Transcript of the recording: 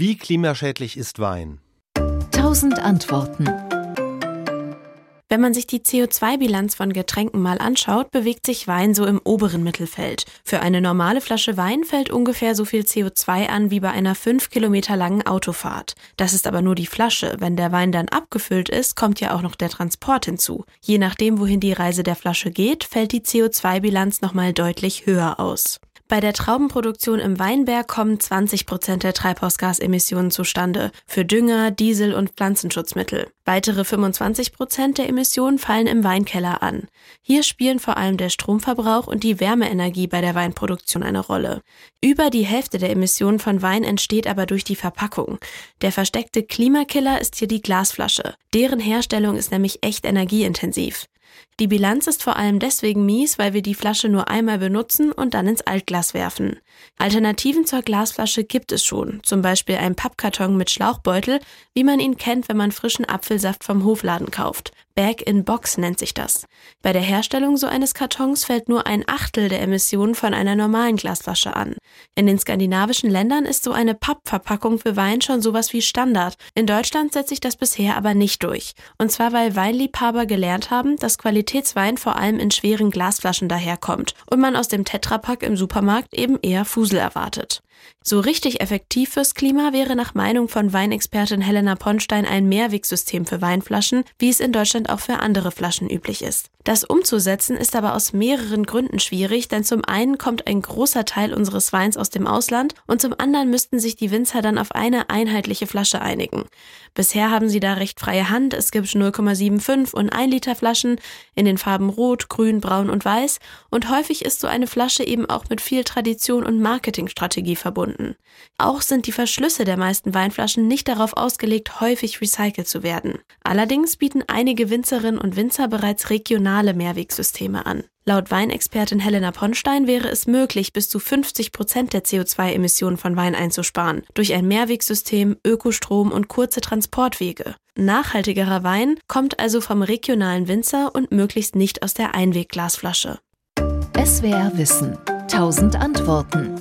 Wie klimaschädlich ist Wein? Tausend Antworten. Wenn man sich die CO2-Bilanz von Getränken mal anschaut, bewegt sich Wein so im oberen Mittelfeld. Für eine normale Flasche Wein fällt ungefähr so viel CO2 an wie bei einer fünf Kilometer langen Autofahrt. Das ist aber nur die Flasche. Wenn der Wein dann abgefüllt ist, kommt ja auch noch der Transport hinzu. Je nachdem, wohin die Reise der Flasche geht, fällt die CO2-Bilanz nochmal deutlich höher aus. Bei der Traubenproduktion im Weinberg kommen 20 Prozent der Treibhausgasemissionen zustande, für Dünger, Diesel und Pflanzenschutzmittel. Weitere 25 Prozent der Emissionen fallen im Weinkeller an. Hier spielen vor allem der Stromverbrauch und die Wärmeenergie bei der Weinproduktion eine Rolle. Über die Hälfte der Emissionen von Wein entsteht aber durch die Verpackung. Der versteckte Klimakiller ist hier die Glasflasche. Deren Herstellung ist nämlich echt energieintensiv. Die Bilanz ist vor allem deswegen mies, weil wir die Flasche nur einmal benutzen und dann ins Altglas werfen. Alternativen zur Glasflasche gibt es schon, zum Beispiel ein Pappkarton mit Schlauchbeutel, wie man ihn kennt, wenn man frischen Apfelsaft vom Hofladen kauft. Bag-in-Box nennt sich das. Bei der Herstellung so eines Kartons fällt nur ein Achtel der Emissionen von einer normalen Glasflasche an. In den skandinavischen Ländern ist so eine Pappverpackung für Wein schon sowas wie Standard. In Deutschland setzt sich das bisher aber nicht durch. Und zwar, weil Weinliebhaber gelernt haben, dass Qualitätswein vor allem in schweren Glasflaschen daherkommt und man aus dem Tetrapack im Supermarkt eben eher Fusel erwartet. So richtig effektiv fürs Klima wäre nach Meinung von Weinexpertin Helena Ponstein ein Mehrwegsystem für Weinflaschen, wie es in Deutschland auch für andere Flaschen üblich ist. Das umzusetzen ist aber aus mehreren Gründen schwierig, denn zum einen kommt ein großer Teil unseres Weins aus dem Ausland und zum anderen müssten sich die Winzer dann auf eine einheitliche Flasche einigen. Bisher haben sie da recht freie Hand, es gibt 0,75 und 1 Liter Flaschen in den Farben Rot, Grün, Braun und Weiß und häufig ist so eine Flasche eben auch mit viel Tradition und Marketingstrategie verbunden. Auch sind die Verschlüsse der meisten Weinflaschen nicht darauf ausgelegt, häufig recycelt zu werden. Allerdings bieten einige Winzerinnen und Winzer bereits regional regionale Mehrwegsysteme an. Laut Weinexpertin Helena Ponstein wäre es möglich, bis zu 50 Prozent der CO2-Emissionen von Wein einzusparen, durch ein Mehrwegsystem, Ökostrom und kurze Transportwege. Nachhaltigerer Wein kommt also vom regionalen Winzer und möglichst nicht aus der Einwegglasflasche. SWR Wissen. 1000 Antworten.